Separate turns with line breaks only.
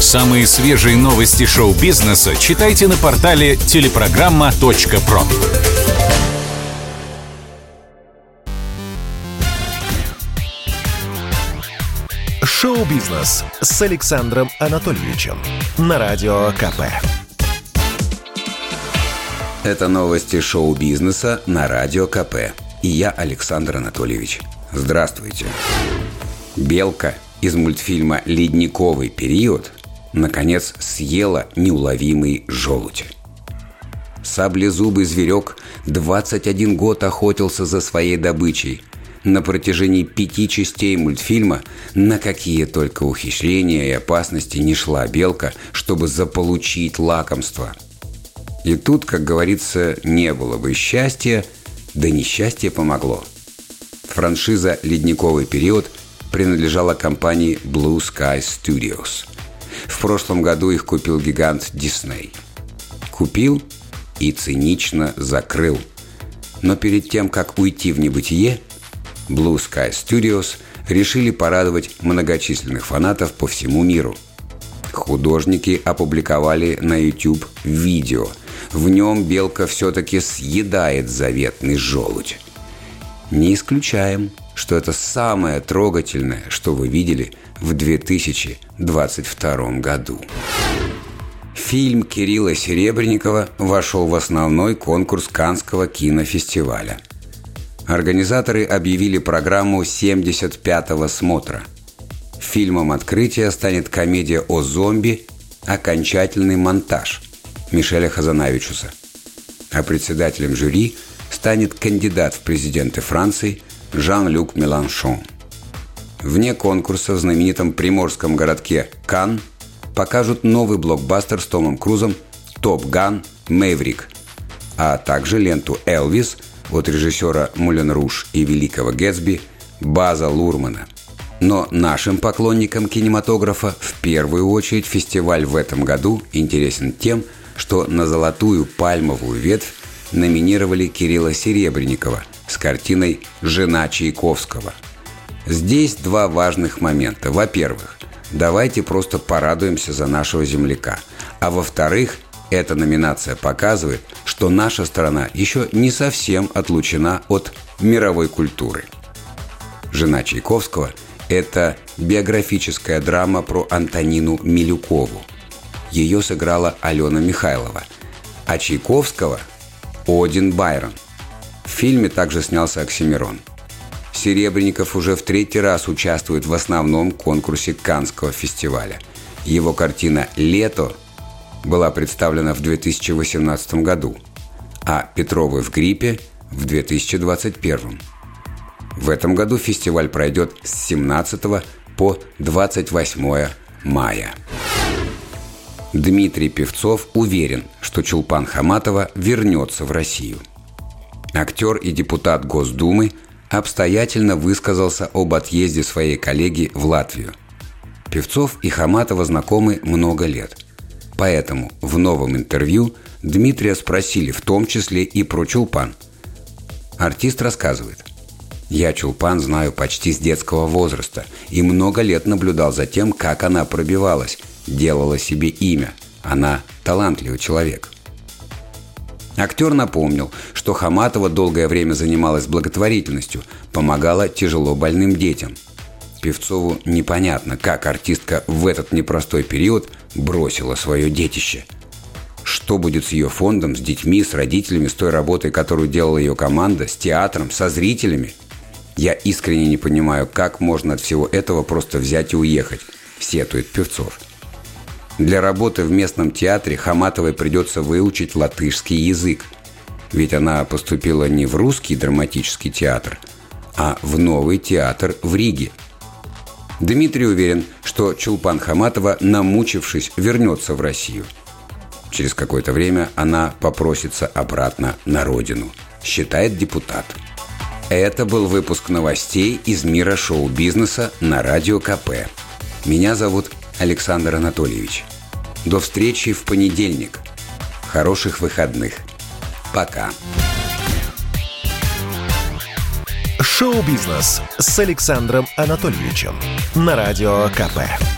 Самые свежие новости шоу-бизнеса читайте на портале телепрограмма.про.
Шоу-бизнес с Александром Анатольевичем на Радио КП.
Это новости шоу-бизнеса на Радио КП. И я Александр Анатольевич. Здравствуйте. Белка из мультфильма «Ледниковый период» наконец съела неуловимый желудь. Саблезубый зверек 21 год охотился за своей добычей. На протяжении пяти частей мультфильма на какие только ухищрения и опасности не шла белка, чтобы заполучить лакомство. И тут, как говорится, не было бы счастья, да несчастье помогло – Франшиза «Ледниковый период» принадлежала компании Blue Sky Studios. В прошлом году их купил гигант Disney. Купил и цинично закрыл. Но перед тем, как уйти в небытие, Blue Sky Studios решили порадовать многочисленных фанатов по всему миру. Художники опубликовали на YouTube видео. В нем белка все-таки съедает заветный желудь. Не исключаем, что это самое трогательное, что вы видели в 2022 году. Фильм Кирилла Серебренникова вошел в основной конкурс Канского кинофестиваля. Организаторы объявили программу 75-го смотра. Фильмом открытия станет комедия о зомби «Окончательный монтаж» Мишеля Хазанавичуса. А председателем жюри – станет кандидат в президенты Франции Жан-Люк Меланшон. Вне конкурса в знаменитом приморском городке Кан покажут новый блокбастер с Томом Крузом «Топ Ган Мэйврик», а также ленту «Элвис» от режиссера Мулен Руш и великого Гэтсби База Лурмана. Но нашим поклонникам кинематографа в первую очередь фестиваль в этом году интересен тем, что на золотую пальмовую ветвь номинировали Кирилла Серебренникова с картиной «Жена Чайковского». Здесь два важных момента. Во-первых, давайте просто порадуемся за нашего земляка. А во-вторых, эта номинация показывает, что наша страна еще не совсем отлучена от мировой культуры. «Жена Чайковского» – это биографическая драма про Антонину Милюкову. Ее сыграла Алена Михайлова. А Чайковского – один Байрон. В фильме также снялся Оксимирон. Серебренников уже в третий раз участвует в основном конкурсе Канского фестиваля. Его картина «Лето» была представлена в 2018 году, а «Петровы в гриппе» в 2021. В этом году фестиваль пройдет с 17 по 28 мая. Дмитрий Певцов уверен, что Чулпан Хаматова вернется в Россию. Актер и депутат Госдумы обстоятельно высказался об отъезде своей коллеги в Латвию. Певцов и Хаматова знакомы много лет. Поэтому в новом интервью Дмитрия спросили в том числе и про Чулпан. Артист рассказывает. «Я Чулпан знаю почти с детского возраста и много лет наблюдал за тем, как она пробивалась – делала себе имя. Она талантливый человек. Актер напомнил, что Хаматова долгое время занималась благотворительностью, помогала тяжело больным детям. Певцову непонятно, как артистка в этот непростой период бросила свое детище. Что будет с ее фондом, с детьми, с родителями, с той работой, которую делала ее команда, с театром, со зрителями? Я искренне не понимаю, как можно от всего этого просто взять и уехать, сетует Певцов. Для работы в местном театре Хаматовой придется выучить латышский язык. Ведь она поступила не в русский драматический театр, а в новый театр в Риге. Дмитрий уверен, что Чулпан Хаматова, намучившись, вернется в Россию. Через какое-то время она попросится обратно на родину, считает депутат. Это был выпуск новостей из мира шоу-бизнеса на Радио КП. Меня зовут Александр Анатольевич. До встречи в понедельник. Хороших выходных. Пока.
Шоу-бизнес с Александром Анатольевичем на Радио КП.